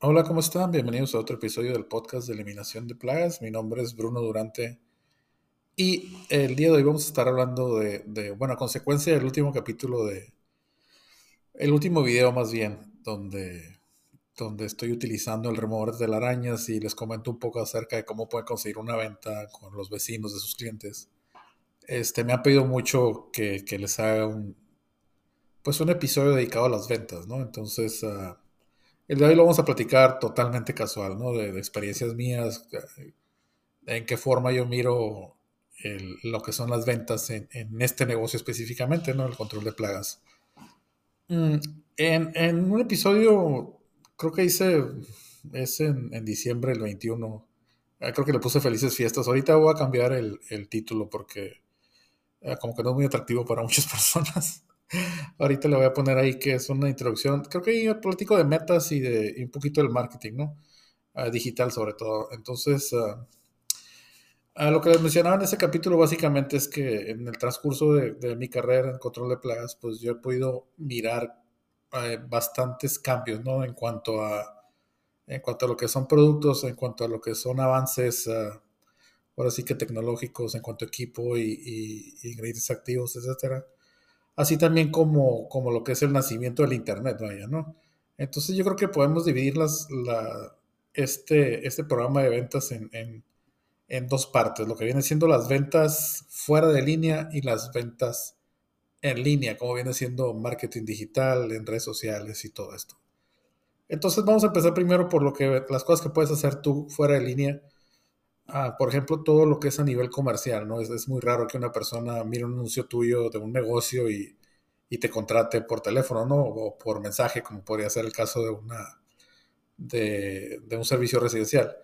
Hola, ¿cómo están? Bienvenidos a otro episodio del podcast de eliminación de plagas. Mi nombre es Bruno Durante y el día de hoy vamos a estar hablando de, bueno, a consecuencia del último capítulo de, el último video más bien, donde, donde estoy utilizando el remover de arañas y les comento un poco acerca de cómo pueden conseguir una venta con los vecinos de sus clientes. Este, me han pedido mucho que, que les haga un, pues un episodio dedicado a las ventas, ¿no? Entonces, uh, el de hoy lo vamos a platicar totalmente casual, ¿no? De, experiencias mías, en qué forma yo miro lo que son las ventas en, este negocio específicamente, ¿no? El control de plagas. Mm, en, un episodio, creo que hice, es en, diciembre del 21, eh, creo que le puse felices fiestas. Ahorita voy a cambiar el, título porque eh, como que no es muy atractivo para muchas personas. Ahorita le voy a poner ahí que es una introducción. Creo que ahí platico de metas y de un poquito del marketing, ¿no? Uh, digital sobre todo. Entonces, uh, uh, lo que les mencionaba en ese capítulo básicamente es que en el transcurso de, mi carrera en control de plagas, pues yo he podido mirar bastantes cambios, ¿no? En cuanto a en cuanto a lo que son productos, en cuanto a lo que son avances, ahora sí que tecnológicos, en cuanto a equipo y ingredientes activos, etcétera así también como, como lo que es el nacimiento del Internet, vaya, ¿no? Entonces yo creo que podemos dividir las, la, este, este programa de ventas en, en, en, dos partes, lo que viene siendo las ventas fuera de línea y las ventas en línea, como viene siendo marketing digital, en redes sociales y todo esto. Entonces vamos a empezar primero por lo que las cosas que puedes hacer tú fuera de línea Ah, por ejemplo, todo lo que es a nivel comercial, ¿no? Es, es, muy raro que una persona mire un anuncio tuyo de un negocio y, y, te contrate por teléfono, ¿no? O por mensaje, como podría ser el caso de, una, de, de un servicio residencial.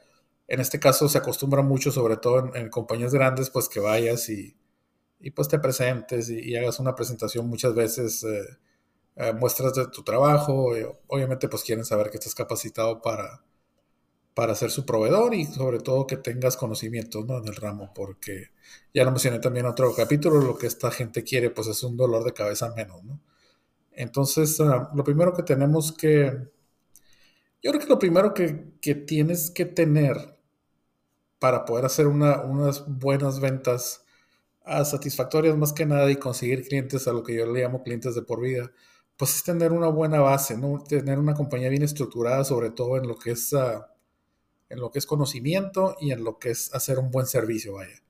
En este caso se acostumbra mucho, sobre todo en, compañías grandes, pues que vayas y, y pues te presentes y, y, hagas una presentación muchas veces, eh, eh, muestras de tu trabajo, eh, obviamente pues quieren saber que estás capacitado para para ser su proveedor y sobre todo que tengas conocimientos ¿no? en el ramo, porque ya lo mencioné también en otro capítulo, lo que esta gente quiere pues es un dolor de cabeza menos. ¿no? Entonces, uh, lo primero que tenemos que, yo creo que lo primero que, que tienes que tener para poder hacer una, unas buenas ventas uh, satisfactorias más que nada y conseguir clientes a lo que yo le llamo clientes de por vida, pues es tener una buena base, ¿no? tener una compañía bien estructurada, sobre todo en lo que es... Uh, en lo que es conocimiento y en lo que es hacer un buen servicio, vaya.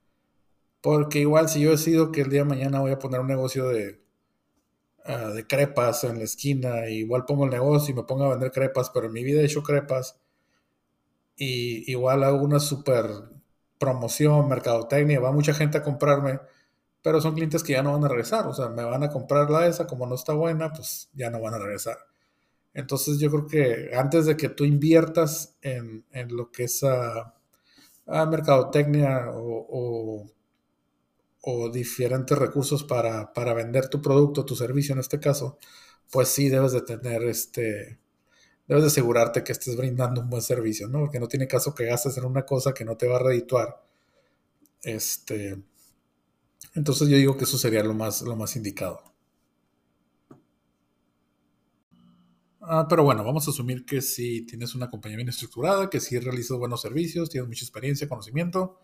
Porque igual si yo decido que el día de mañana voy a poner un negocio de, uh, de crepas en la esquina, igual pongo el negocio y me pongo a vender crepas, pero en mi vida he hecho crepas, y igual hago una super promoción, mercadotecnia, va mucha gente a comprarme, pero son clientes que ya no van a regresar, o sea, me van a comprar la esa, como no está buena, pues ya no van a regresar. Entonces yo creo que antes de que tú inviertas en, en lo que es a, a mercadotecnia o, o, o, diferentes recursos para, para, vender tu producto, tu servicio en este caso, pues sí debes de tener este, debes de asegurarte que estés brindando un buen servicio, ¿no? Porque no tiene caso que gastes en una cosa que no te va a redituar. Este, entonces yo digo que eso sería lo más, lo más indicado. Ah, pero bueno, vamos a asumir que si tienes una compañía bien estructurada, que si realizas buenos servicios, tienes mucha experiencia, conocimiento.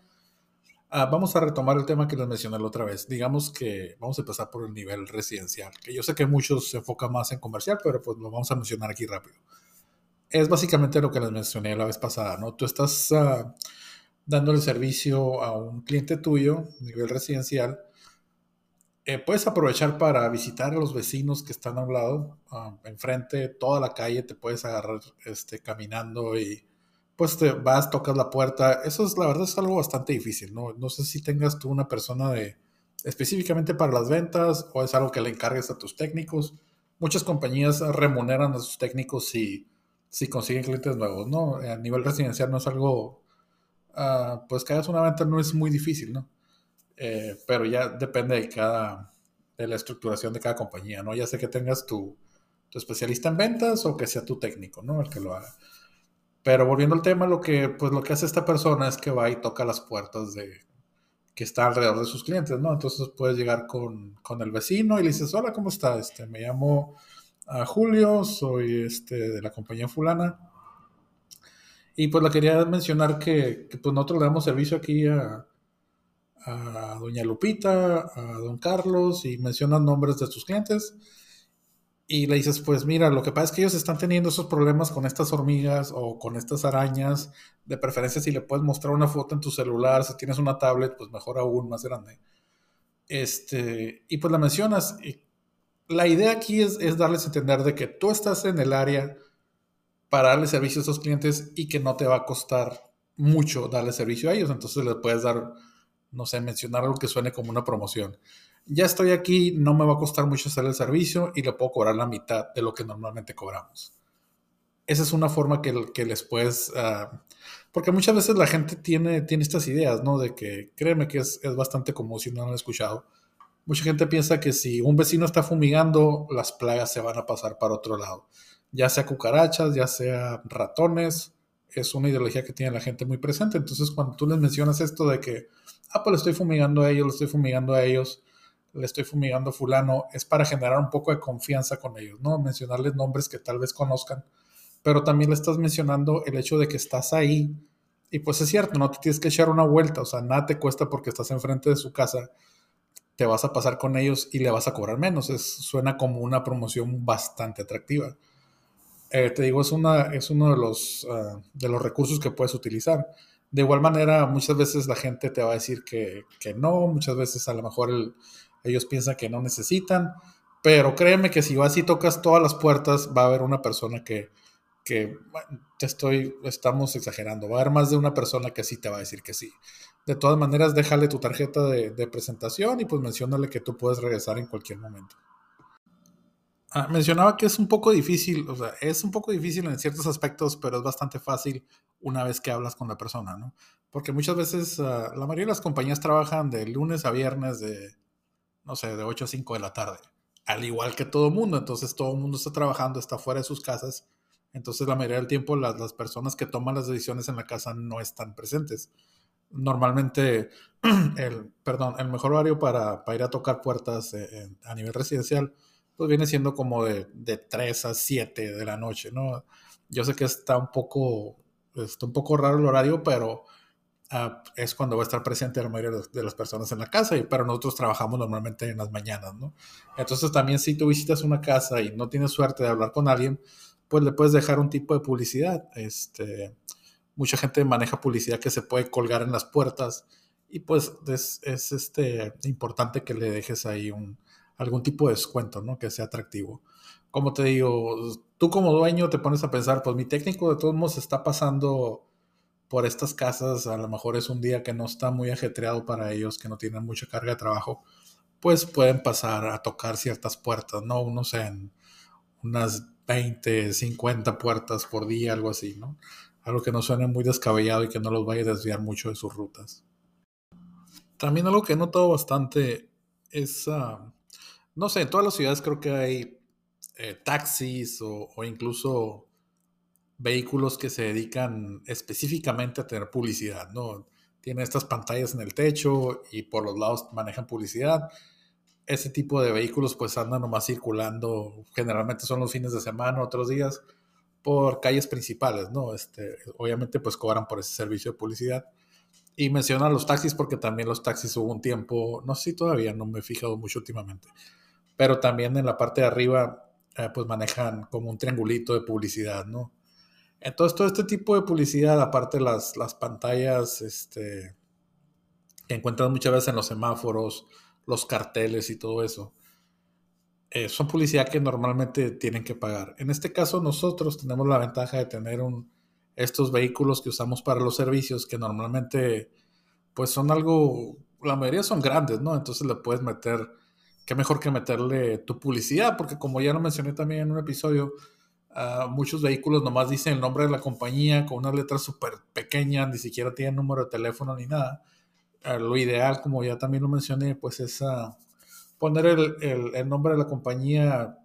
Ah, vamos a retomar el tema que les mencioné la otra vez. Digamos que vamos a empezar por el nivel residencial, que yo sé que muchos se enfocan más en comercial, pero pues lo vamos a mencionar aquí rápido. Es básicamente lo que les mencioné la vez pasada, ¿no? Tú estás dando el servicio a un cliente tuyo, nivel residencial, eh, puedes aprovechar para visitar a los vecinos que están a un lado, uh, enfrente, toda la calle, te puedes agarrar este, caminando y pues te vas, tocas la puerta. Eso es, la verdad, es algo bastante difícil, ¿no? No sé si tengas tú una persona de específicamente para las ventas o es algo que le encargues a tus técnicos. Muchas compañías remuneran a sus técnicos si, si consiguen clientes nuevos, ¿no? A nivel residencial no es algo, uh, pues que hagas una venta no es muy difícil, ¿no? Eh, pero ya depende de cada, de la estructuración de cada compañía, ¿no? Ya sé que tengas tu, tu, especialista en ventas o que sea tu técnico, ¿no? El que lo haga. Pero volviendo al tema, lo que, pues lo que hace esta persona es que va y toca las puertas de que está alrededor de sus clientes, ¿no? Entonces puedes llegar con, con el vecino y le dices, hola, ¿cómo está? Este, me llamo uh, Julio, soy este, de la compañía fulana Y pues la quería mencionar que, pues nosotros le damos servicio aquí a, a doña Lupita, a don Carlos y mencionan nombres de sus clientes. Y le dices, pues mira, lo que pasa es que ellos están teniendo esos problemas con estas hormigas o con estas arañas. De preferencia, si le puedes mostrar una foto en tu celular, si tienes una tablet, pues mejor aún, más grande. Este, y pues la mencionas. La idea aquí es, es darles a entender de que tú estás en el área para darle servicio a esos clientes y que no te va a costar mucho darle servicio a ellos. Entonces les puedes dar, no sé, mencionar algo que suene como una promoción. Ya estoy aquí, no me va a costar mucho hacer el servicio y le puedo cobrar la mitad de lo que normalmente cobramos. Esa es una forma que, que les puedes... Uh, porque muchas veces la gente tiene, tiene estas ideas, ¿no? De que, créeme que es, es bastante común si no lo han escuchado. Mucha gente piensa que si un vecino está fumigando, las plagas se van a pasar para otro lado ya sea cucarachas, ya sea ratones, es una ideología que tiene la gente muy presente. Entonces, cuando tú les mencionas esto de que, ah, pues le estoy fumigando a ellos, le estoy fumigando a ellos, le estoy fumigando a fulano, es para generar un poco de confianza con ellos, ¿no? Mencionarles nombres que tal vez conozcan, pero también le estás mencionando el hecho de que estás ahí. Y pues es cierto, no te tienes que echar una vuelta, o sea, nada te cuesta porque estás enfrente de su casa, te vas a pasar con ellos y le vas a cobrar menos. Es, suena como una promoción bastante atractiva. Eh, te digo, es, una, es uno de los, ah, de los recursos que puedes utilizar. De igual manera, muchas veces la gente te va a decir que, que no, muchas veces a lo mejor ellos piensan que no necesitan, pero créeme que si vas y tocas todas las puertas, va a haber una persona que, que te estoy, estamos exagerando, va a haber más de una persona que sí te va a decir que sí. De todas maneras, déjale tu tarjeta de, de presentación y pues menciónale que tú puedes regresar en cualquier momento. Ah, mencionaba que es un poco difícil, o sea, es un poco difícil en ciertos aspectos, pero es bastante fácil una vez que hablas con la persona, ¿no? Porque muchas veces uh, la mayoría de las compañías trabajan de lunes a viernes de, no sé, de 8 a 5 de la tarde, al igual que todo mundo, entonces todo el mundo está trabajando, está fuera de sus casas, entonces la mayoría del tiempo las, las personas que toman las decisiones en la casa no están presentes. Normalmente, el, perdón, el mejor horario para, para ir a tocar puertas eh, a nivel residencial pues viene siendo como de, de 3 a 7 de la noche, ¿no? Yo sé que está un poco, está un poco raro el horario, pero uh, es cuando va a estar presente la mayoría de, las personas en la casa, y, pero nosotros trabajamos normalmente en las mañanas, ¿no? Entonces también si tú visitas una casa y no tienes suerte de hablar con alguien, pues le puedes dejar un tipo de publicidad. Este, mucha gente maneja publicidad que se puede colgar en las puertas y pues es, es este, importante que le dejes ahí un, algún tipo de descuento, ¿no? Que sea atractivo. Como te digo, tú como dueño te pones a pensar, pues mi técnico de todos modos está pasando por estas casas, a lo mejor es un día que no está muy ajetreado para ellos, que no tienen mucha carga de trabajo, pues pueden pasar a tocar ciertas puertas, ¿no? Unos en unas 20, 50 puertas por día, algo así, ¿no? Algo que no suene muy descabellado y que no los vaya a desviar mucho de sus rutas. También algo que he notado bastante es uh, no sé, en todas las ciudades creo que hay eh, taxis o, incluso vehículos que se dedican específicamente a tener publicidad, ¿no? Tienen estas pantallas en el techo y por los lados manejan publicidad. Ese tipo de vehículos pues andan nomás circulando, generalmente son los fines de semana, otros días, por calles principales, ¿no? Este, obviamente pues cobran por ese servicio de publicidad. Y mencionan los taxis porque también los taxis hubo un tiempo, no sé todavía, no me he fijado mucho últimamente, pero también en la parte de arriba eh, pues manejan como un triangulito de publicidad, ¿no? Entonces todo este tipo de publicidad, aparte las, las pantallas este, que encuentras muchas veces en los semáforos, los carteles y todo eso, eh, son publicidad que normalmente tienen que pagar. En este caso nosotros tenemos la ventaja de tener un, estos vehículos que usamos para los servicios que normalmente pues son algo, la mayoría son grandes, ¿no? Entonces le puedes meter qué mejor que meterle tu publicidad, porque como ya lo mencioné también en un episodio, uh, muchos vehículos nomás dicen el nombre de la compañía con unas letras súper pequeñas, ni siquiera tienen número de teléfono ni nada. Uh, lo ideal, como ya también lo mencioné, pues es uh, poner el, el, el, nombre de la compañía.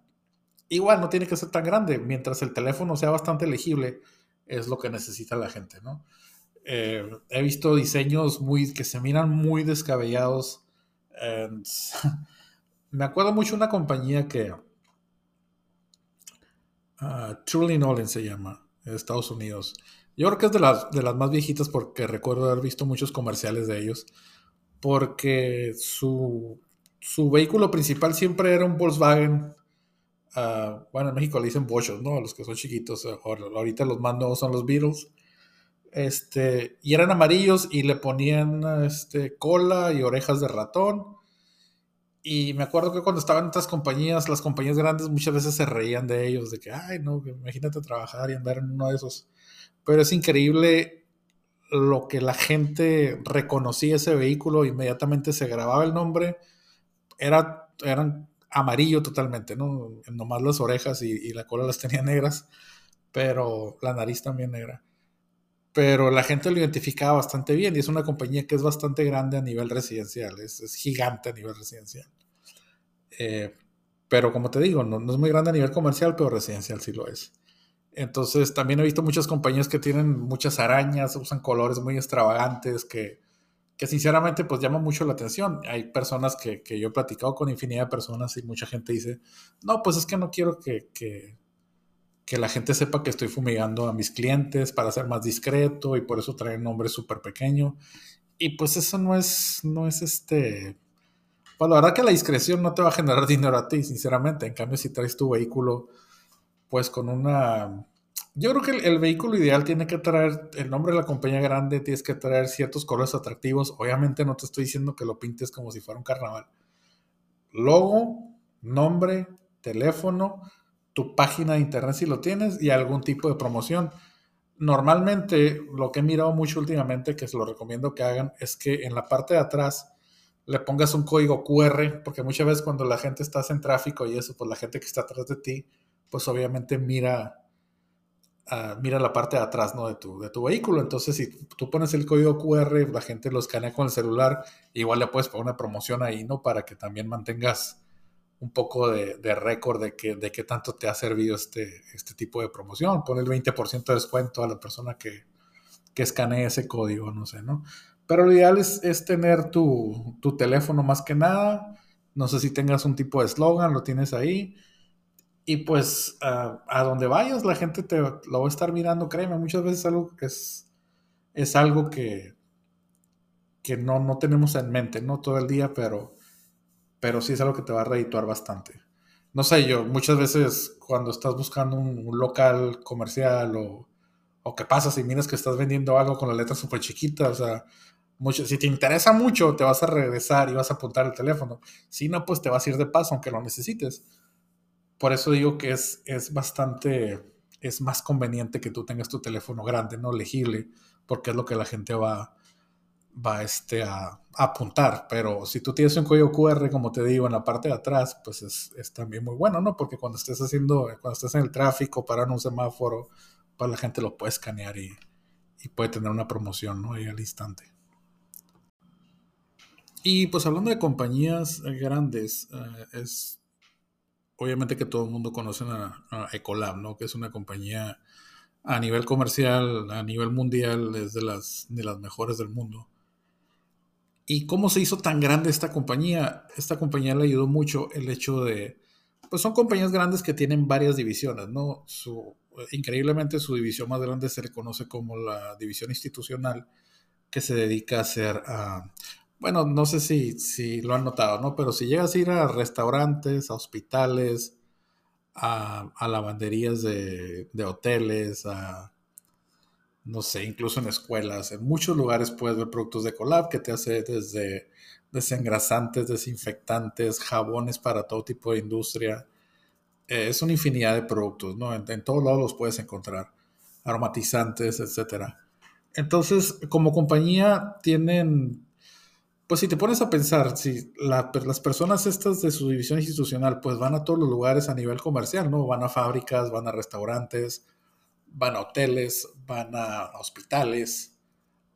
Igual no tiene que ser tan grande, mientras el teléfono sea bastante legible, es lo que necesita la gente, ¿no? Eh, he visto diseños muy que se miran muy descabellados. And, me acuerdo mucho una compañía que uh, Truly Nolan se llama. Estados Unidos. Yo creo que es de las, de las más viejitas porque recuerdo haber visto muchos comerciales de ellos. Porque su, su vehículo principal siempre era un Volkswagen. Uh, bueno, en México le dicen bochos, ¿no? Los que son chiquitos. Ahorita los más nuevos son los Beatles. Este, y eran amarillos y le ponían este, cola y orejas de ratón. Y me acuerdo que cuando estaban en otras compañías, las compañías grandes muchas veces se reían de ellos, de que, ay, no, imagínate trabajar y andar en uno de esos. Pero es increíble lo que la gente reconocía ese vehículo, inmediatamente se grababa el nombre, era, eran amarillo totalmente, ¿no? Nomás las orejas y, y la cola las tenía negras, pero la nariz también negra pero la gente lo identificaba bastante bien y es una compañía que es bastante grande a nivel residencial, es, gigante a nivel residencial. Eh, pero como te digo, no, es muy grande a nivel comercial, pero residencial sí lo es. Entonces también he visto muchas compañías que tienen muchas arañas, usan colores muy extravagantes que, que sinceramente pues llaman mucho la atención. Hay personas que, que, yo he platicado con infinidad de personas y mucha gente dice, no, pues es que no quiero que que la gente sepa que estoy fumigando a mis clientes para ser más discreto y por eso trae un nombre súper pequeño. Y pues eso no es, no es este... Pues la verdad que la discreción no te va a generar dinero a ti, sinceramente. En cambio, si traes tu vehículo, pues con una... Yo creo que el, vehículo ideal tiene que traer el nombre de la compañía grande, tienes que traer ciertos colores atractivos. Obviamente no te estoy diciendo que lo pintes como si fuera un carnaval. Logo, nombre, teléfono, tu página de internet si lo tienes y algún tipo de promoción. Normalmente lo que he mirado mucho últimamente, que se lo recomiendo que hagan, es que en la parte de atrás le pongas un código QR, porque muchas veces cuando la gente está en tráfico y eso, pues la gente que está atrás de ti, pues obviamente mira, uh, mira la parte de atrás ¿no? de, tu, de tu vehículo. Entonces, si tú pones el código QR, la gente lo escanea con el celular, igual le puedes poner una promoción ahí, ¿no? Para que también mantengas un poco de, récord de, que, de qué tanto te ha servido este, este tipo de promoción. Pon el 20% de descuento a la persona que, que escanee ese código, no sé, ¿no? Pero lo ideal es, tener tu, teléfono más que nada. No sé si tengas un tipo de eslogan, lo tienes ahí. Y pues a donde vayas, la gente te lo va a estar mirando, créeme, muchas veces algo es, es algo que, que no, no tenemos en mente, ¿no? Todo el día, pero pero sí es algo que te va a redituar bastante. No sé, yo muchas veces cuando estás buscando un, local comercial o, o qué pasa si miras que estás vendiendo algo con la letra súper chiquita, o sea, mucho, si te interesa mucho, te vas a regresar y vas a apuntar el teléfono. Si no, pues te vas a ir de paso aunque lo necesites. Por eso digo que es, es bastante, es más conveniente que tú tengas tu teléfono grande, no legible, porque es lo que la gente va, va este, a, apuntar. Pero si tú tienes un código QR, como te digo, en la parte de atrás, pues es, también muy bueno, ¿no? Porque cuando estés haciendo, cuando estés en el tráfico, para un semáforo, pues la gente lo puede escanear y, puede tener una promoción, ¿no? Ahí al instante. Y pues hablando de compañías grandes, eh, es obviamente que todo el mundo conoce a, a, Ecolab, ¿no? Que es una compañía a nivel comercial, a nivel mundial, es de las, de las mejores del mundo. ¿Y cómo se hizo tan grande esta compañía? Esta compañía le ayudó mucho el hecho de, pues son compañías grandes que tienen varias divisiones, ¿no? Su, increíblemente su división más grande se le conoce como la división institucional, que se dedica a hacer, bueno, no sé si, si lo han notado, ¿no? Pero si llegas a ir a restaurantes, a hospitales, a, a lavanderías de, de hoteles, a no sé, incluso en escuelas, en muchos lugares puedes ver productos de Colab que te hace desde desengrasantes, desinfectantes, jabones para todo tipo de industria. Eh, es una infinidad de productos, ¿no? En, todos lados los puedes encontrar, aromatizantes, etcétera. Entonces, como compañía tienen, pues si te pones a pensar, si las personas estas de su división institucional, pues van a todos los lugares a nivel comercial, ¿no? Van a fábricas, van a restaurantes, van a hoteles, van a hospitales,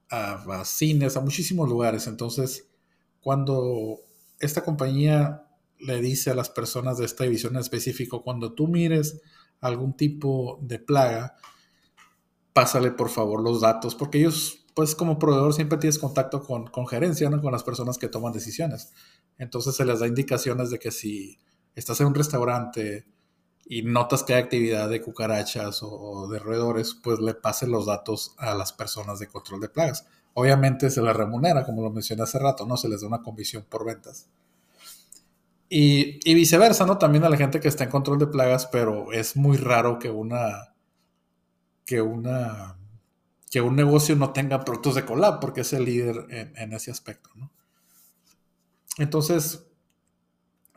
a, cines, a muchísimos lugares. Entonces, cuando esta compañía le dice a las personas de esta división en específico, cuando tú mires algún tipo de plaga, pásale por favor los datos, porque ellos, pues como proveedor siempre tienes contacto con, con gerencia, ¿no? con las personas que toman decisiones. Entonces se les da indicaciones de que si estás en un restaurante y notas que hay actividad de cucarachas o, de roedores, pues le pases los datos a las personas de control de plagas. Obviamente se les remunera, como lo mencioné hace rato, ¿no? Se les da una comisión por ventas. Y, y, viceversa, ¿no? También a la gente que está en control de plagas, pero es muy raro que una. que una. que un negocio no tenga productos de collab, porque es el líder en, en ese aspecto, ¿no? Entonces,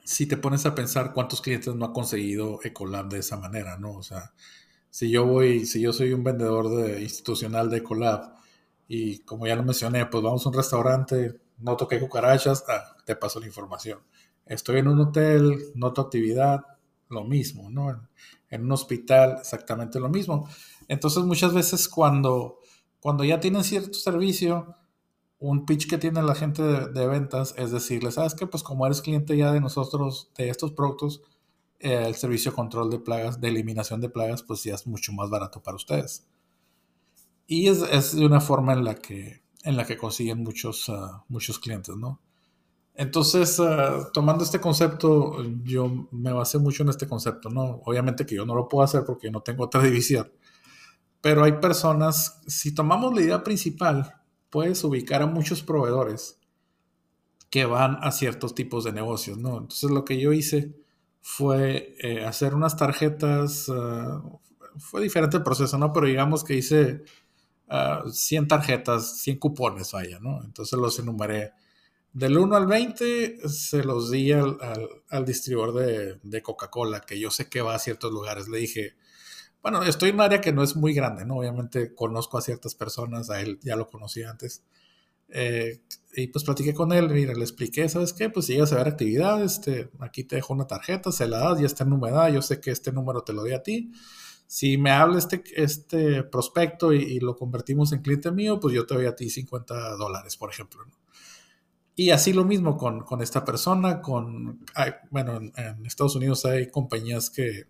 si te pones a pensar cuántos clientes no ha conseguido Ecolab de esa manera, ¿no? O sea, si yo voy, si yo soy un vendedor de, institucional de Ecolab y como ya lo mencioné, pues vamos a un restaurante, no toqué cucarachas, ah, te paso la información. Estoy en un hotel, noto actividad, lo mismo, ¿no? En, en, un hospital, exactamente lo mismo. Entonces, muchas veces cuando, cuando ya tienen cierto servicio, un pitch que tiene la gente de, ventas es decirle, sabes que pues como eres cliente ya de nosotros, de estos productos, eh, el servicio de control de plagas, de eliminación de plagas, pues ya es mucho más barato para ustedes. Y es, es una forma en la que, en la que consiguen muchos, ah, muchos clientes, ¿no? Entonces, ah, tomando este concepto, yo me basé mucho en este concepto, ¿no? Obviamente que yo no lo puedo hacer porque no tengo otra división, pero hay personas, si tomamos la idea principal, puedes ubicar a muchos proveedores que van a ciertos tipos de negocios, ¿no? Entonces lo que yo hice fue eh, hacer unas tarjetas, ah, fue diferente el proceso, ¿no? Pero digamos que hice 100 ah, tarjetas, 100 cupones, vaya, ¿no? Entonces los enumeré. Del 1 al 20 se los di al, distribuidor de, de Coca-Cola, que yo sé que va a ciertos lugares. Le dije, bueno, estoy en un área que no es muy grande, ¿no? Obviamente conozco a ciertas personas, a él ya lo conocí antes. Eh, y pues platiqué con él, mira, le expliqué, ¿sabes qué? Pues si llegas a ver actividad, este, aquí te dejo una tarjeta, se la das, ya está en humedad, yo sé que este número te lo di a ti. Si me habla este, este prospecto y, lo convertimos en cliente mío, pues yo te doy a ti 50 dólares, por ejemplo. ¿no? Y así lo mismo con, con esta persona, con, bueno, en Estados Unidos hay compañías que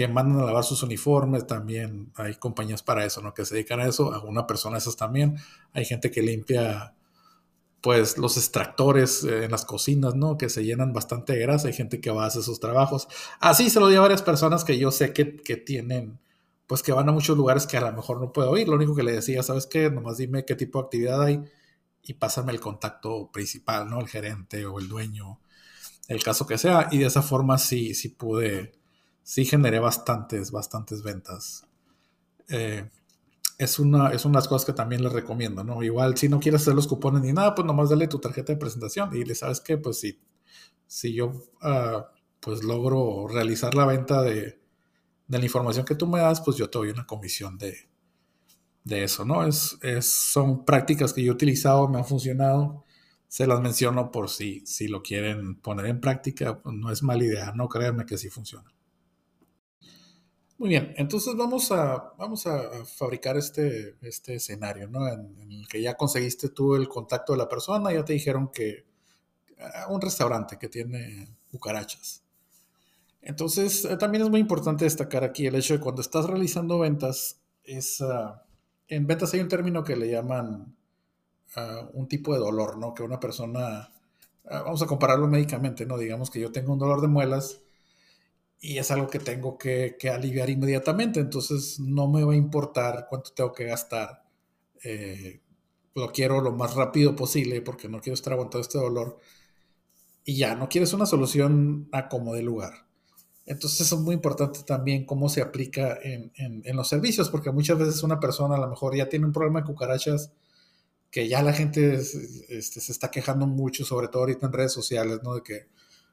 que mandan a lavar sus uniformes, también hay compañías para eso, ¿no? Que se dedican a eso, a una persona esas también. Hay gente que limpia, pues, los extractores eh, en las cocinas, ¿no? Que se llenan bastante de grasa, hay gente que va a hacer esos trabajos. Así se lo di a varias personas que yo sé que, que tienen, pues, que van a muchos lugares que a lo mejor no puedo ir. Lo único que le decía, ¿sabes qué? Nomás dime qué tipo de actividad hay y pásame el contacto principal, ¿no? El gerente o el dueño, el caso que sea. Y de esa forma sí, sí pude sí generé bastantes, bastantes ventas. Eh, es una, es unas cosas que también les recomiendo, ¿no? Igual, si no quieres hacer los cupones ni nada, pues nomás dale tu tarjeta de presentación y le sabes que, pues si, si yo, ah, pues logro realizar la venta de, de, la información que tú me das, pues yo te doy una comisión de, de eso, ¿no? Es, es, son prácticas que yo he utilizado, me han funcionado, se las menciono por si, si lo quieren poner en práctica, pues no es mala idea, no créanme que sí funciona. Muy bien, entonces vamos a, vamos a fabricar este, este escenario, ¿no? En, el que ya conseguiste tú el contacto de la persona, ya te dijeron que un restaurante que tiene cucarachas. Entonces, eh, también es muy importante destacar aquí el hecho de cuando estás realizando ventas, es, ah, en ventas hay un término que le llaman ah, un tipo de dolor, ¿no? Que una persona, vamos a compararlo médicamente, ¿no? Digamos que yo tengo un dolor de muelas y es algo que tengo que, aliviar inmediatamente, entonces no me va a importar cuánto tengo que gastar. Eh, lo quiero lo más rápido posible porque no quiero estar aguantando este dolor. Y ya, no quieres una solución a como de lugar. Entonces es muy importante también cómo se aplica en, los servicios, porque muchas veces una persona a lo mejor ya tiene un problema de cucarachas que ya la gente este, se está quejando mucho, sobre todo ahorita en redes sociales, ¿no? De que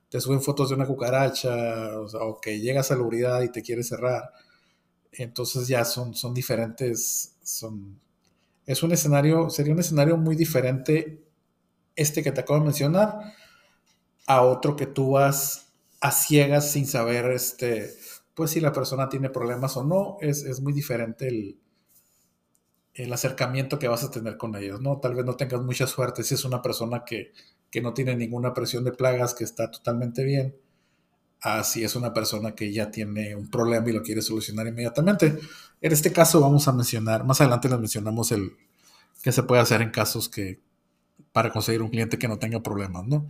te suben fotos de una cucaracha, o, que llega salubridad y te quiere cerrar. Entonces ya son, son diferentes, son, es un escenario, sería un escenario muy diferente este que te acabo de mencionar a otro que tú vas a ciegas sin saber, este, pues si la persona tiene problemas o no, es, es muy diferente el, el acercamiento que vas a tener con ellos, ¿no? Tal vez no tengas mucha suerte si es una persona que que no tiene ninguna presión de plagas, que está totalmente bien, así es una persona que ya tiene un problema y lo quiere solucionar inmediatamente. En este caso vamos a mencionar, más adelante les mencionamos el que se puede hacer en casos que para conseguir un cliente que no tenga problemas, ¿no?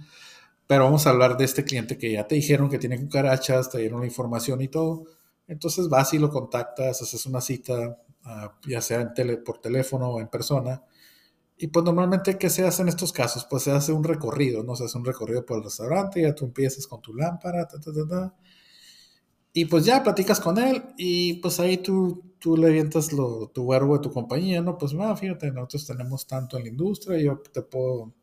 Pero vamos a hablar de este cliente que ya te dijeron que tiene cucarachas, te dieron la información y todo. Entonces vas y lo contactas, haces una cita, uh, ya sea en tele, por teléfono o en persona. Y pues normalmente, ¿qué se hace en estos casos? Pues se hace un recorrido, ¿no? Se hace un recorrido por el restaurante, ya tú empiezas con tu lámpara, ta, ta, ta, ta. Y pues ya platicas con él y pues ahí tú, tú le avientas lo, tu verbo de tu compañía, ¿no? Pues, fíjate, nosotros tenemos tanto en la industria, yo te puedo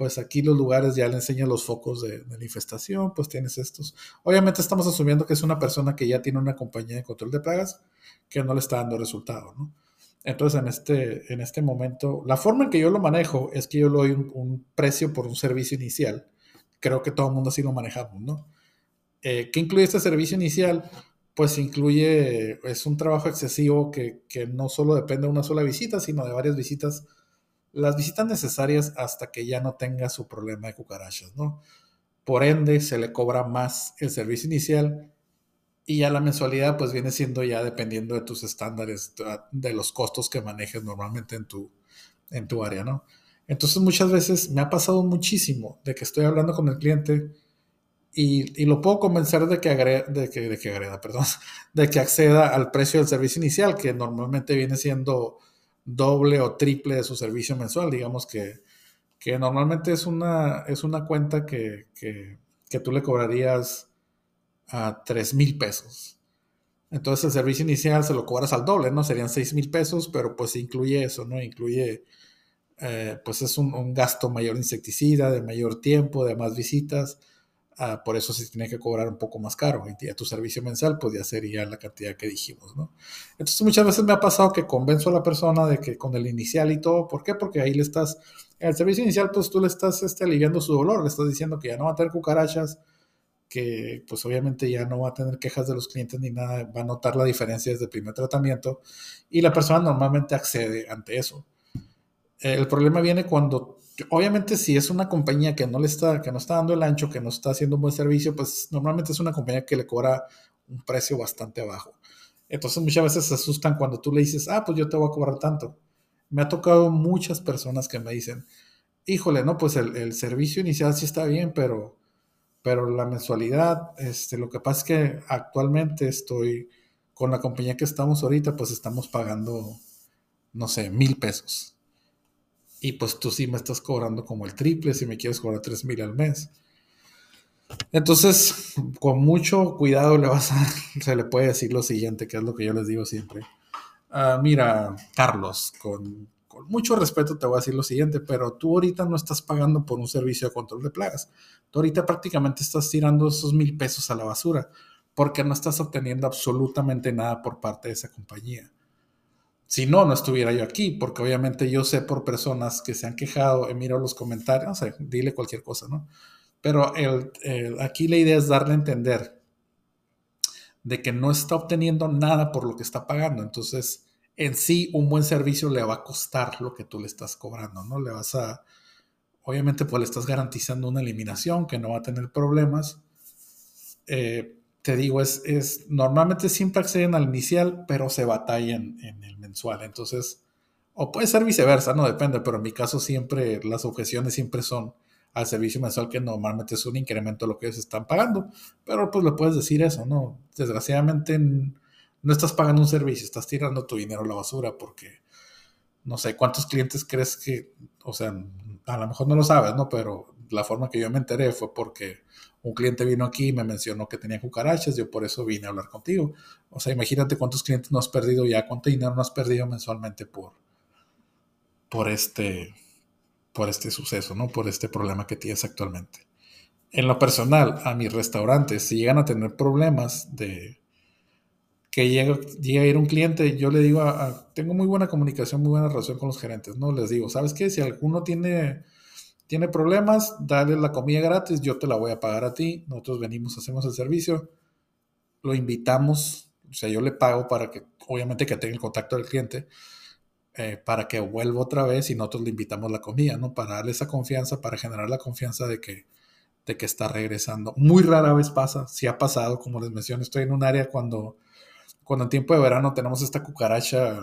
pues aquí los lugares ya le enseñan los focos de, manifestación, pues tienes estos. Obviamente estamos asumiendo que es una persona que ya tiene una compañía de control de plagas que no le está dando resultado, ¿no? Entonces en este, en este momento, la forma en que yo lo manejo es que yo le doy un, precio por un servicio inicial. Creo que todo el mundo así lo manejamos, ¿no? Eh, ¿Qué incluye este servicio inicial? Pues incluye, es un trabajo excesivo que, que no solo depende de una sola visita, sino de varias visitas las visitas necesarias hasta que ya no tenga su problema de cucarachas, ¿no? Por ende, se le cobra más el servicio inicial y ya la mensualidad pues viene siendo ya dependiendo de tus estándares, de los costos que manejes normalmente en tu, en tu área, ¿no? Entonces muchas veces me ha pasado muchísimo de que estoy hablando con el cliente y, y lo puedo convencer de que, agrega, de, que, de que agreda, perdón, de que acceda al precio del servicio inicial, que normalmente viene siendo doble o triple de su servicio mensual. Digamos que, que normalmente es una, es una cuenta que, que, que tú le cobrarías a 3 mil pesos. Entonces el servicio inicial se lo cobras al doble, ¿no? Serían 6 mil pesos, pero pues incluye eso, ¿no? Incluye, eh, pues es un, un, gasto mayor de insecticida, de mayor tiempo, de más visitas. Ah, por eso se tiene que cobrar un poco más caro. Y ya tu servicio mensual, pues ya la cantidad que dijimos, ¿no? Entonces muchas veces me ha pasado que convenzo a la persona de que con el inicial y todo, ¿por qué? Porque ahí le estás, en el servicio inicial, pues tú le estás este, aliviando su dolor, le estás diciendo que ya no va a tener cucarachas, que pues obviamente ya no va a tener quejas de los clientes ni nada, va a notar la diferencia desde el primer tratamiento y la persona normalmente accede ante eso. El problema viene cuando obviamente si es una compañía que no le está, que no está dando el ancho, que no está haciendo un buen servicio, pues normalmente es una compañía que le cobra un precio bastante bajo. Entonces muchas veces se asustan cuando tú le dices, ah, pues yo te voy a cobrar tanto. Me ha tocado muchas personas que me dicen, híjole, no, pues el, el servicio inicial sí está bien, pero, pero la mensualidad, este, lo que pasa es que actualmente estoy con la compañía que estamos ahorita, pues estamos pagando, no sé, mil pesos y pues tú sí me estás cobrando como el triple si me quieres cobrar 3 mil al mes. Entonces, con mucho cuidado le vas a, se le puede decir lo siguiente, que es lo que yo les digo siempre. Uh, mira, Carlos, con, con, mucho respeto te voy a decir lo siguiente, pero tú ahorita no estás pagando por un servicio de control de plagas. Tú ahorita prácticamente estás tirando esos mil pesos a la basura porque no estás obteniendo absolutamente nada por parte de esa compañía. Si no, no estuviera yo aquí, porque obviamente yo sé por personas que se han quejado, he mirado los comentarios, dile cualquier cosa, ¿no? Pero aquí la idea es darle a entender de que no está obteniendo nada por lo que está pagando. Entonces, en sí, un buen servicio le va a costar lo que tú le estás cobrando, ¿no? Le vas a, obviamente, pues le estás garantizando una eliminación que no va a tener problemas. Eh, te digo, es, es, normalmente siempre acceden al inicial, pero se batallan en el mensual. Entonces, o puede ser viceversa, no depende, pero en mi caso siempre las objeciones siempre son al servicio mensual que normalmente es un incremento de lo que ellos están pagando. Pero pues le puedes decir eso, ¿no? Desgraciadamente no estás pagando un servicio, estás tirando tu dinero a la basura porque no sé cuántos clientes crees que, o sea, a lo mejor no lo sabes, ¿no? Pero la forma que yo me enteré fue porque un cliente vino aquí y me mencionó que tenía cucarachas, yo por eso vine a hablar contigo. O sea, imagínate cuántos clientes no has perdido ya, cuánto dinero no has perdido mensualmente por, por, este, por este suceso, ¿no? Por este problema que tienes actualmente. En lo personal, a mis restaurantes, si llegan a tener problemas de que llega, llega a ir un cliente, yo le digo, tengo muy buena comunicación, muy buena relación con los gerentes, ¿no? Les digo, ¿sabes qué? Si alguno tiene tiene problemas, dale la comida gratis, yo te la voy a pagar a ti, nosotros venimos, hacemos el servicio, lo invitamos, o sea, yo le pago para que, obviamente que tenga el contacto del cliente, eh, para que vuelva otra vez y nosotros le invitamos la comida, ¿no? Para darle esa confianza, para generar la confianza de que, de que está regresando. Muy rara vez pasa, si ha pasado, como les mencioné, estoy en un área cuando, cuando en tiempo de verano tenemos esta cucaracha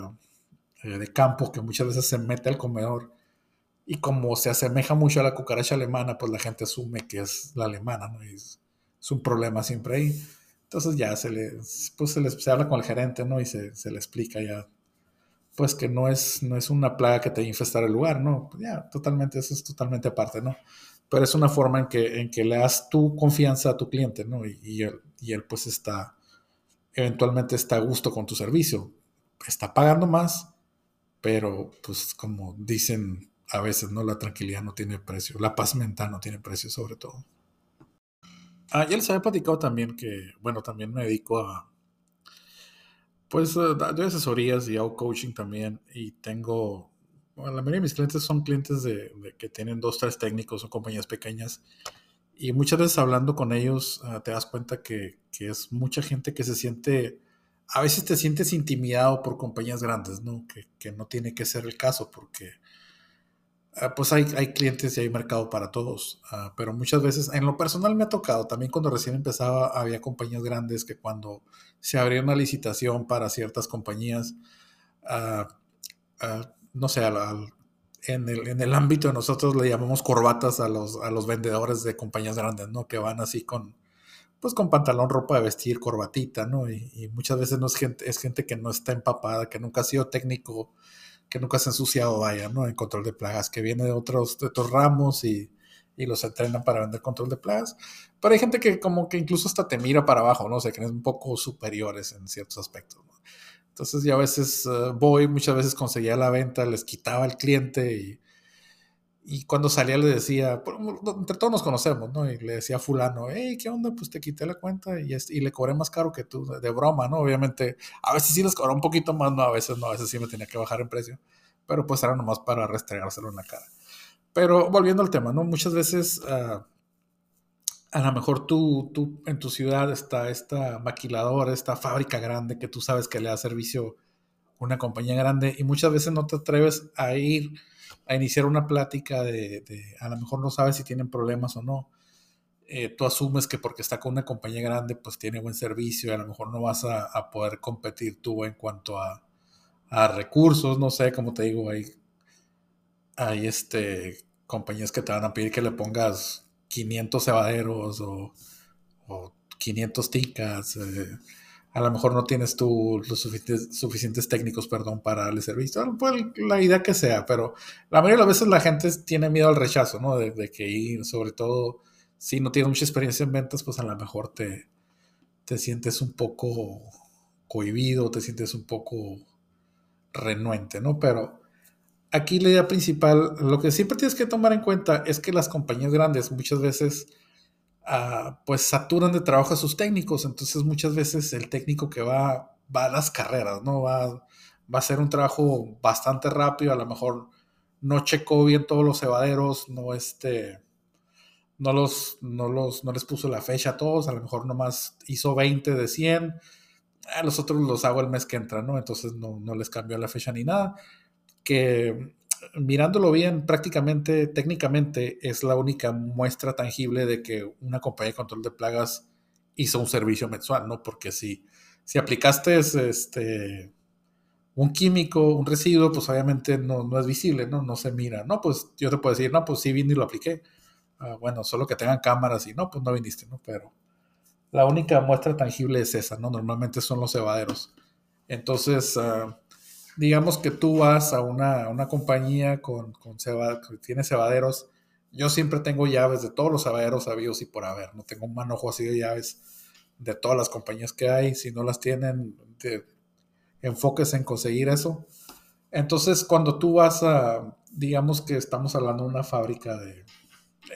eh, de campo que muchas veces se mete al comedor Y como se asemeja mucho a la cucaracha alemana, pues la gente asume que es la alemana, ¿no? Y es, un problema siempre ahí. Entonces ya se le, pues se, les, habla con el gerente, ¿no? Y se, se, le explica ya, pues que no es, no es una plaga que te infestar el lugar, ¿no? Pues ya, totalmente, eso es totalmente aparte, ¿no? Pero es una forma en que, en que le das tu confianza a tu cliente, ¿no? Y, y, él, y él pues está, eventualmente está a gusto con tu servicio. Está pagando más, pero pues como dicen a veces, ¿no? La tranquilidad no tiene precio, la paz mental no tiene precio sobre todo. Ah, ya les había platicado también que, bueno, también me dedico a, pues, eh, doy asesorías y hago coaching también y tengo, bueno, la mayoría de mis clientes son clientes de, que tienen dos, tres técnicos o compañías pequeñas y muchas veces hablando con ellos ah, te das cuenta que, que, es mucha gente que se siente, a veces te sientes intimidado por compañías grandes, ¿no? Que, que no tiene que ser el caso porque Ah, pues hay, hay, clientes y hay mercado para todos, ah, pero muchas veces, en lo personal me ha tocado, también cuando recién empezaba había compañías grandes que cuando se abría una licitación para ciertas compañías, no sé, en, el, en, el, ámbito de nosotros le llamamos corbatas a los, a los vendedores de compañías grandes, ¿no? Que van así con, pues con pantalón, ropa de vestir, corbatita, ¿no? Y, y muchas veces no es gente, es gente que no está empapada, que nunca ha sido técnico que nunca se ha ensuciado, vaya, ¿no? En control de plagas, que viene de otros, de otros ramos y, y, los entrenan para vender control de plagas. Pero hay gente que como que incluso hasta te mira para abajo, ¿no? O sea, que es un poco superiores en ciertos aspectos. Entonces ya a veces eh, voy, muchas veces conseguía la venta, les quitaba el cliente y, y cuando salía le decía, entre todos nos conocemos, ¿no? Y le decía a fulano, hey, ¿qué onda? Pues te quité la cuenta y, y le cobré más caro que tú, de broma, ¿no? Obviamente, a veces sí les cobró un poquito más, no, a veces no, a veces sí me tenía que bajar en precio, pero pues era nomás para restregárselo en la cara. Pero volviendo al tema, ¿no? Muchas veces, uh, a lo mejor tú, tú, en tu ciudad está esta maquiladora, esta fábrica grande que tú sabes que le da servicio a una compañía grande y muchas veces no te atreves a ir a iniciar una plática de, a lo mejor no sabes si tienen problemas o no. Eh, tú asumes que porque está con una compañía grande, pues tiene buen servicio y a lo mejor no vas a, poder competir tú en cuanto a, recursos, no sé, como te digo, hay, hay este, compañías que te van a pedir que le pongas 500 cebaderos o, o 500 ticas. Eh, a lo mejor no tienes tú los suficientes, técnicos, perdón, para darle servicio, pues, la idea que sea, pero la mayoría de las veces la gente tiene miedo al rechazo, ¿no? De, que ir, sobre todo si no tienes mucha experiencia en ventas, pues a lo mejor te, te sientes un poco cohibido, te sientes un poco renuente, ¿no? Pero aquí la idea principal, lo que siempre tienes que tomar en cuenta es que las compañías grandes muchas veces pues saturan de trabajo a sus técnicos, entonces muchas veces el técnico que va, va a las carreras, ¿no? Va, va a hacer un trabajo bastante rápido, a lo mejor no checó bien todos los cebaderos, no este, no los, no los, no les puso la fecha a todos, a lo mejor nomás hizo 20 de 100, a los otros los hago el mes que entra, ¿no? Entonces no, no les cambió la fecha ni nada, que mirándolo bien, prácticamente, técnicamente, es la única muestra tangible de que una compañía de control de plagas hizo un servicio mensual, ¿no? Porque si, si aplicaste este, un químico, un residuo, pues obviamente no, no es visible, ¿no? No se mira. No, pues yo te puedo decir, no, pues sí vine y lo apliqué. Ah, bueno, solo que tengan cámaras y no, pues no viniste, ¿no? Pero la única muestra tangible es esa, ¿no? Normalmente son los cebaderos. Entonces, uh, digamos que tú vas a una, una compañía con, con que tiene cebaderos. Yo siempre tengo llaves de todos los cebaderos habidos y por haber. No tengo un manojo así de llaves de todas las compañías que hay. Si no las tienen, te enfoques en conseguir eso. Entonces, cuando tú vas a, digamos que estamos hablando de una fábrica de,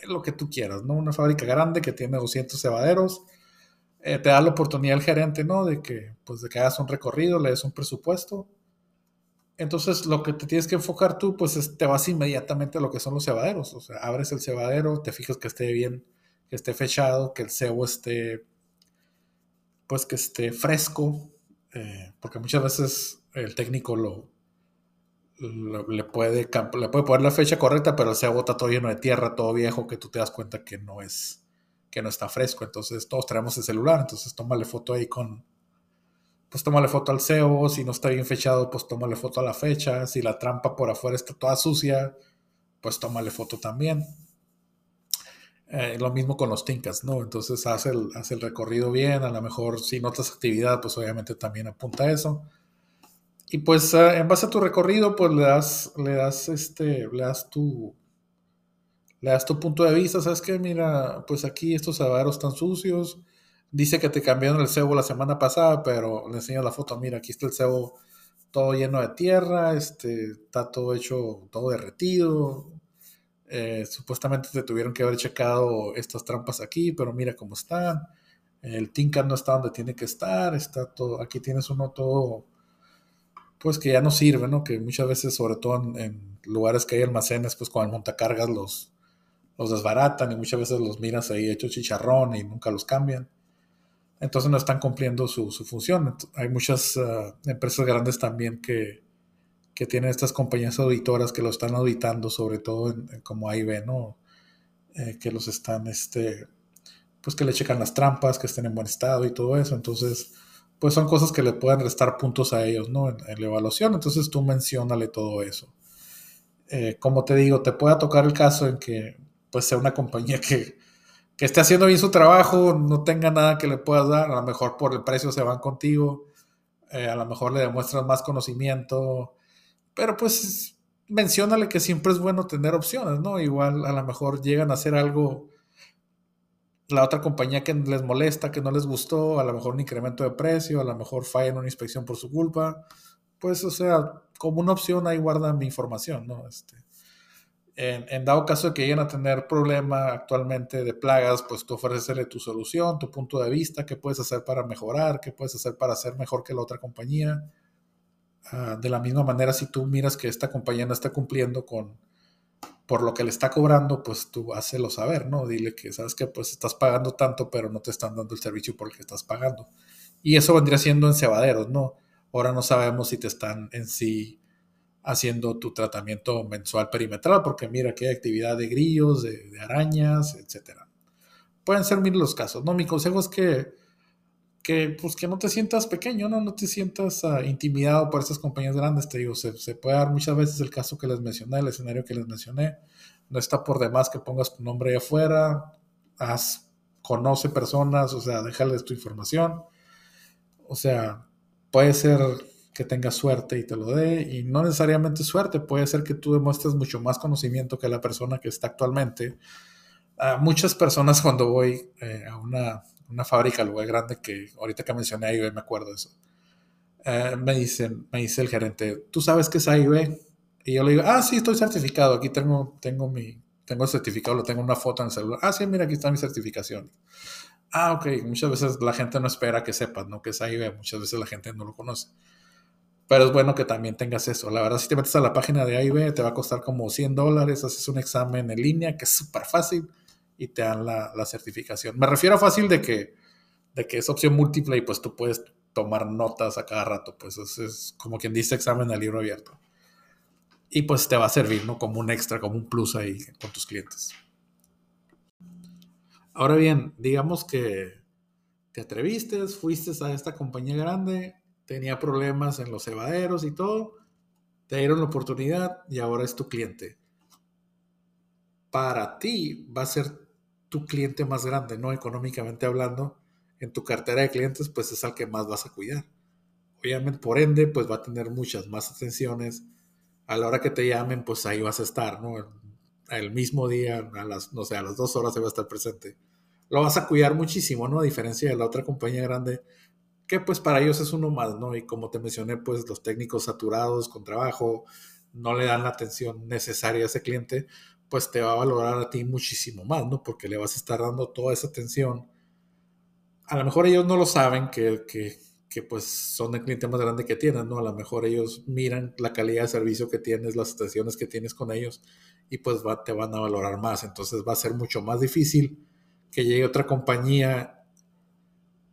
lo que tú quieras, ¿no? Una fábrica grande que tiene 200 cebaderos. Eh, te da la oportunidad el gerente, ¿no? De que, pues, de que hagas un recorrido, le des un presupuesto entonces, lo que te tienes que enfocar tú, pues te vas inmediatamente a lo que son los cebaderos. O sea, abres el cebadero, te fijas que esté bien, que esté fechado, que el cebo esté, pues que esté fresco, eh, porque muchas veces el técnico lo, le, puede, le puede poner la fecha correcta, pero el cebo está todo lleno de tierra, todo viejo, que tú te das cuenta que no es, que no está fresco. Entonces, todos traemos el celular, entonces tómale foto ahí con, pues tómale foto al CEO, si no está bien fechado, pues tómale foto a la fecha, si la trampa por afuera está toda sucia, pues tómale foto también. Eh, lo mismo con los Tinkas, ¿no? Entonces hace el, hace el recorrido bien, a lo mejor si notas actividad, pues obviamente también apunta a eso. Y pues ah, en base a tu recorrido, pues le das, le das este, le das tu, le das tu punto de vista, ¿sabes qué? Mira, pues aquí estos avaros están sucios, dice que te cambiaron el cebo la semana pasada, pero le enseño la foto, mira, aquí está el cebo todo lleno de tierra, este, está todo hecho, todo derretido, eh, supuestamente te tuvieron que haber checado estas trampas aquí, pero mira cómo están. El Tinker no está donde tiene que estar, está todo, aquí tienes uno todo, pues que ya no sirve, ¿no? Que muchas veces, sobre todo en, lugares que hay almacenes, pues con el montacargas los, los desbaratan y muchas veces los miras ahí hechos chicharrón y nunca los cambian. Entonces no están cumpliendo su, función. Hay muchas ah, empresas grandes también que, que tienen estas compañías auditoras que lo están auditando, sobre todo en, como AIB, ¿no? Eh, que los están, este, pues que le checan las trampas, que estén en buen estado y todo eso. Entonces, pues son cosas que le pueden restar puntos a ellos, ¿no? En, la evaluación. Entonces tú mencionale todo eso. Eh, como te digo, te puede tocar el caso en que, pues, sea una compañía que, que esté haciendo bien su trabajo, no tenga nada que le puedas dar, a lo mejor por el precio se van contigo, eh, a lo mejor le demuestras más conocimiento, pero pues menciónale que siempre es bueno tener opciones, ¿no? Igual a lo mejor llegan a hacer algo la otra compañía que les molesta, que no les gustó, a lo mejor un incremento de precio, a lo mejor fallan una inspección por su culpa. Pues, o sea, como una opción ahí guardan mi información, ¿no? Este, en, en, dado caso de que lleguen a tener problema actualmente de plagas, pues tú ofrecerle tu solución, tu punto de vista, qué puedes hacer para mejorar, qué puedes hacer para hacer mejor que la otra compañía. Ah, de la misma manera, si tú miras que esta compañía no está cumpliendo con por lo que le está cobrando, pues tú hácelo saber, ¿no? Dile que sabes que pues estás pagando tanto, pero no te están dando el servicio por el que estás pagando. Y eso vendría siendo en cebaderos, ¿no? Ahora no sabemos si te están en sí haciendo tu tratamiento mensual perimetral, porque mira que hay actividad de grillos, de, arañas, etcétera. Pueden ser mil los casos, ¿no? Mi consejo es que que, pues, que no te sientas pequeño, no, no te sientas ah, intimidado por estas compañías grandes. Te digo, se, se, puede dar muchas veces el caso que les mencioné, el escenario que les mencioné. No está por demás que pongas tu nombre ahí afuera, haz, conoce personas, o sea, déjales tu información. O sea, puede ser que suerte y te lo dé, y no necesariamente suerte, puede ser que tú demuestres mucho más conocimiento que la persona que está actualmente. a muchas personas cuando voy eh, a una una fábrica lugar grande que ahorita que mencioné AIB me acuerdo de eso. Eh, me, dicen, me dice el gerente, ¿tú sabes qué es AIB? Y yo le digo, ah, sí, estoy certificado, aquí tengo, tengo mi, tengo el certificado, lo tengo en una foto en el celular. Ah, sí, mira, aquí está mi certificación. Ah, ok, muchas veces la gente no espera que sepas, ¿no? Que es AIB, muchas veces la gente no lo conoce. Pero es bueno que también tengas eso. La verdad, si te metes a la página de AIB, te va a costar como 100 dólares, haces un examen en línea, que es súper fácil y te dan la, certificación. Me refiero a fácil de que, de que es opción múltiple y pues tú puedes tomar notas a cada rato, pues es, como quien dice examen al libro abierto. Y pues te va a servir, ¿no? Como un extra, como un plus ahí con tus clientes. Ahora bien, digamos que te atreviste, fuiste a esta compañía grande, tenía problemas en los cebaderos y todo, te dieron la oportunidad y ahora es tu cliente. Para ti va a ser tu cliente más grande, ¿no? Económicamente hablando, en tu cartera de clientes, pues es al que más vas a cuidar. Obviamente, por ende, pues va a tener muchas más atenciones. A la hora que te llamen, pues ahí vas a estar, ¿no? El mismo día, a las, no sé, a las dos horas se va a estar presente. Lo vas a cuidar muchísimo, ¿no? A diferencia de la otra compañía grande, que pues para ellos es uno más, ¿no? Y como te mencioné, pues los técnicos saturados con trabajo no le dan la atención necesaria a ese cliente, pues te va a valorar a ti muchísimo más, ¿no? Porque le vas a estar dando toda esa atención. A lo mejor ellos no lo saben que, que, pues son el cliente más grande que tienen, ¿no? A lo mejor ellos miran la calidad de servicio que tienes, las atenciones que tienes con ellos y pues va, te van a valorar más. Entonces va a ser mucho más difícil que llegue otra compañía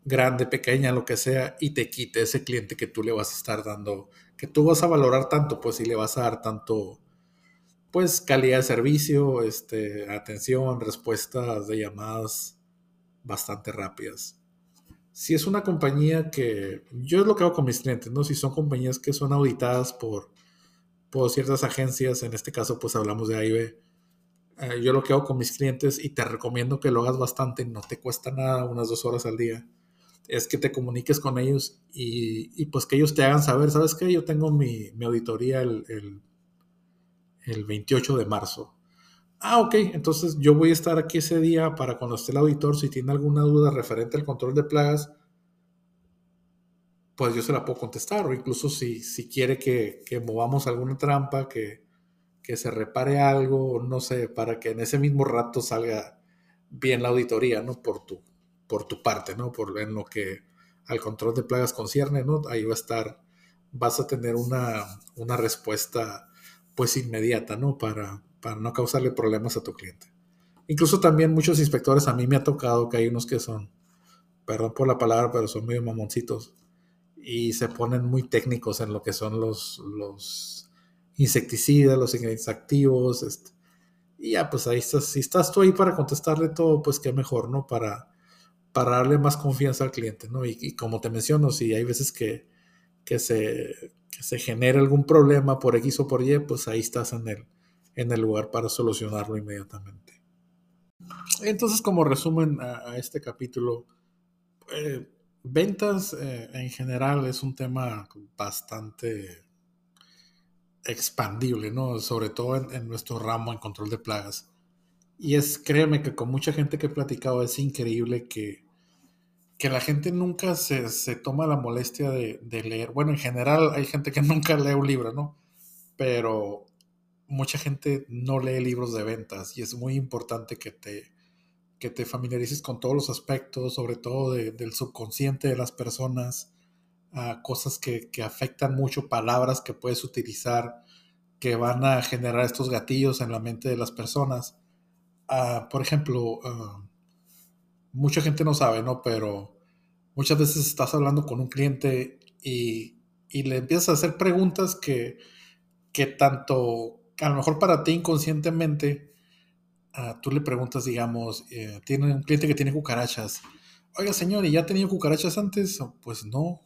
grande, pequeña, lo que sea, y te quite ese cliente que tú le vas a estar dando, que tú vas a valorar tanto, pues si le vas a dar tanto, pues calidad de servicio, este, atención, respuestas de llamadas bastante rápidas. Si es una compañía que, yo es lo que hago con mis clientes, ¿no? Si son compañías que son auditadas por, por ciertas agencias, en este caso pues hablamos de AIB. Eh, yo lo que hago con mis clientes y te recomiendo que lo hagas bastante, no te cuesta nada, unas dos horas al día, es que te comuniques con ellos y, pues que ellos te hagan saber, ¿sabes qué? Yo tengo mi, auditoría el, el, el 28 de marzo Ah, ok, entonces yo voy a estar aquí ese día para cuando esté el auditor, si tiene alguna duda referente al control de plagas, pues yo se la puedo contestar, o incluso si, si quiere que, movamos alguna trampa, que, se repare algo, no sé, para que en ese mismo rato salga bien la auditoría, ¿no? Por tu, por tu parte, ¿no? Por en lo que al control de plagas concierne, ¿no? Ahí va a estar, vas a tener una, una respuesta pues inmediata, ¿no? Para, para no causarle problemas a tu cliente. Incluso también muchos inspectores, a mí me ha tocado que hay unos que son, perdón por la palabra, pero son medio mamoncitos y se ponen muy técnicos en lo que son los, los insecticidas, los ingredientes activos. Este, y ya, pues ahí estás, si estás tú ahí para contestarle todo, pues qué mejor, ¿no? Para, para darle más confianza al cliente, ¿no? Y, como te menciono, si hay veces que, que, se, que se genera algún problema por X o por Y, pues ahí estás en el, en el lugar para solucionarlo inmediatamente. Entonces, como resumen a, este capítulo, eh, ventas eh, en general es un tema bastante expandible, ¿no? Sobre todo en, nuestro ramo en control de plagas. Y es, créeme que con mucha gente que he platicado es increíble que, que la gente nunca se, toma la molestia de, leer. Bueno, en general hay gente que nunca lee un libro, ¿no? Pero mucha gente no lee libros de ventas y es muy importante que te, que te familiarices con todos los aspectos, sobre todo del subconsciente de las personas, cosas que, que, afectan mucho, palabras que puedes utilizar que van a generar estos gatillos en la mente de las personas. Uh, por ejemplo, uh, mucha gente no sabe, ¿no? Pero muchas veces estás hablando con un cliente y, y le empiezas a hacer preguntas que, que tanto a lo mejor para ti inconscientemente, uh, tú le preguntas, digamos, eh, tiene un cliente que tiene cucarachas. Oiga, señor, ¿y ya ha tenido cucarachas antes? Pues no.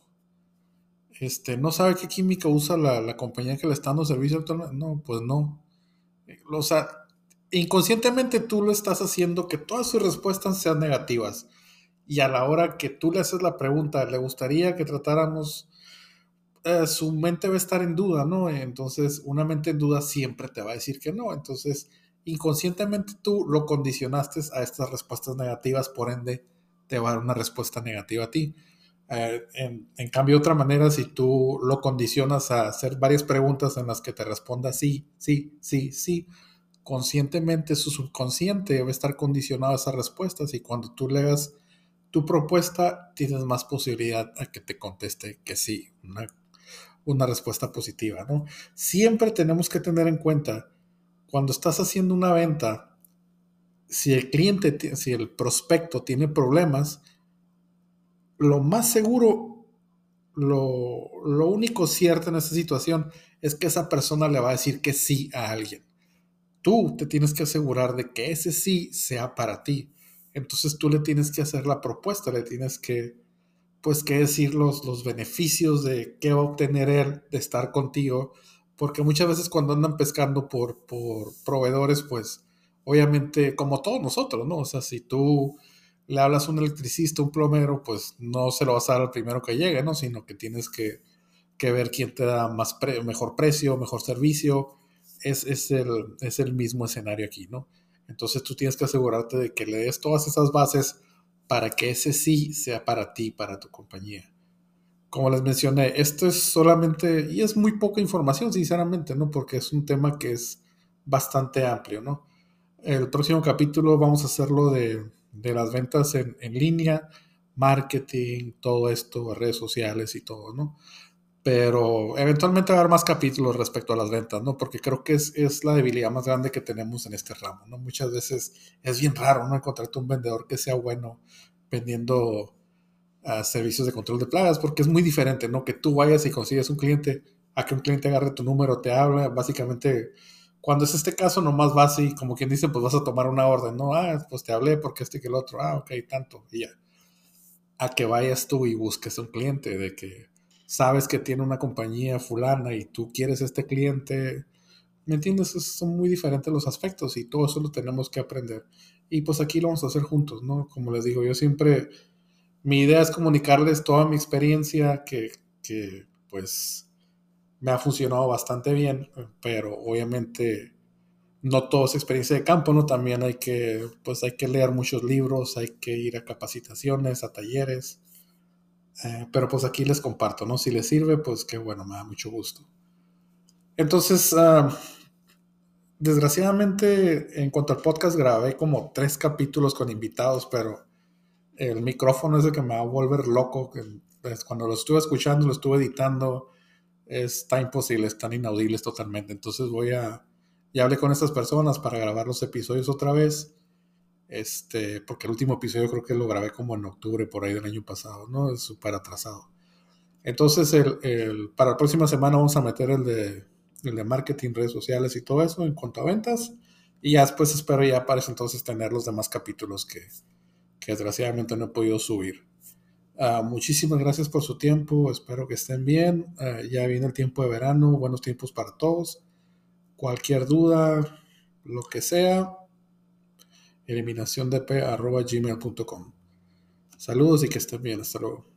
Este, ¿No sabe qué química usa la, la compañía que le está dando servicio? No, pues no. O sea, inconscientemente tú lo estás haciendo que todas sus respuestas sean negativas. Y a la hora que tú le haces la pregunta, ¿le gustaría que tratáramos eh, su mente va a estar en duda, ¿no? Entonces, una mente en duda siempre te va a decir que no. Entonces, inconscientemente tú lo condicionaste a estas respuestas negativas, por ende, te va a dar una respuesta negativa a ti. Eh, en, en, cambio, otra manera, si tú lo condicionas a hacer varias preguntas en las que te responda sí, sí, sí, sí, conscientemente su subconsciente va a estar condicionado a esas respuestas y cuando tú le hagas tu propuesta, tienes más posibilidad a que te conteste que sí, una respuesta positiva, ¿no? Siempre tenemos que tener en cuenta, cuando estás haciendo una venta, si el cliente, si el prospecto tiene problemas, lo más seguro, lo, lo único cierto en esta situación es que esa persona le va a decir que sí a alguien. Tú te tienes que asegurar de que ese sí sea para ti. Entonces tú le tienes que hacer la propuesta, le tienes que pues, qué decir los, beneficios de qué va a obtener él de estar contigo, porque muchas veces cuando andan pescando por, por proveedores, pues, obviamente, como todos nosotros, ¿no? O sea, si tú le hablas a un electricista, un plomero, pues no se lo vas a dar al primero que llegue, ¿no? Sino que tienes que, ver quién te da más mejor precio, mejor servicio. Es, es, el, es el mismo escenario aquí, ¿no? Entonces tú tienes que asegurarte de que le des todas esas bases para que ese sí sea para ti, para tu compañía. Como les mencioné, esto es solamente, y es muy poca información, sinceramente, ¿no? Porque es un tema que es bastante amplio, ¿no? El próximo capítulo vamos a hacerlo de, de las ventas en, en, línea, marketing, todo esto, redes sociales y todo, ¿no? Pero eventualmente va a haber más capítulos respecto a las ventas, ¿no? Porque creo que es, es la debilidad más grande que tenemos en este ramo, ¿no? Muchas veces es bien raro, ¿no? Encontrarte un vendedor que sea bueno vendiendo uh, servicios de control de plagas, porque es muy diferente, ¿no? Que tú vayas y consigues un cliente, a que un cliente agarre tu número, te habla, básicamente, cuando es este caso, nomás vas y, como quien dice, pues vas a tomar una orden, ¿no? Ah, pues te hablé porque este que el otro, ah, ok, tanto, y ya. A que vayas tú y busques un cliente, de que sabes que tiene una compañía fulana y tú quieres este cliente. ¿Me entiendes? Son muy diferentes los aspectos y todo eso lo tenemos que aprender. Y pues aquí lo vamos a hacer juntos, ¿no? Como les digo, yo siempre, mi idea es comunicarles toda mi experiencia que, que pues me ha funcionado bastante bien, pero obviamente no todo es experiencia de campo, ¿no? También hay que, pues hay que leer muchos libros, hay que ir a capacitaciones, a talleres. Eh, pero pues aquí les comparto, ¿no? Si les sirve, pues qué bueno, me da mucho gusto. Entonces, ah, desgraciadamente, en cuanto al podcast, grabé como tres capítulos con invitados, pero el micrófono es el que me va a volver loco. Pues, cuando lo estuve escuchando, lo estuve editando, está imposible, están inaudibles totalmente. Entonces voy a, ya hablé con estas personas para grabar los episodios otra vez este, porque el último episodio creo que lo grabé como en octubre por ahí del año pasado, ¿no? Es súper atrasado. Entonces, el, para la próxima semana vamos a meter el de, marketing, redes sociales y todo eso en cuanto a ventas. Y ya después espero ya para entonces tener los demás capítulos que, que desgraciadamente no he podido subir. Uh, muchísimas gracias por su tiempo, espero que estén bien. Uh, ya viene el tiempo de verano, buenos tiempos para todos. Cualquier duda, lo que sea, eliminación gmail.com Saludos y que estén bien. Hasta luego.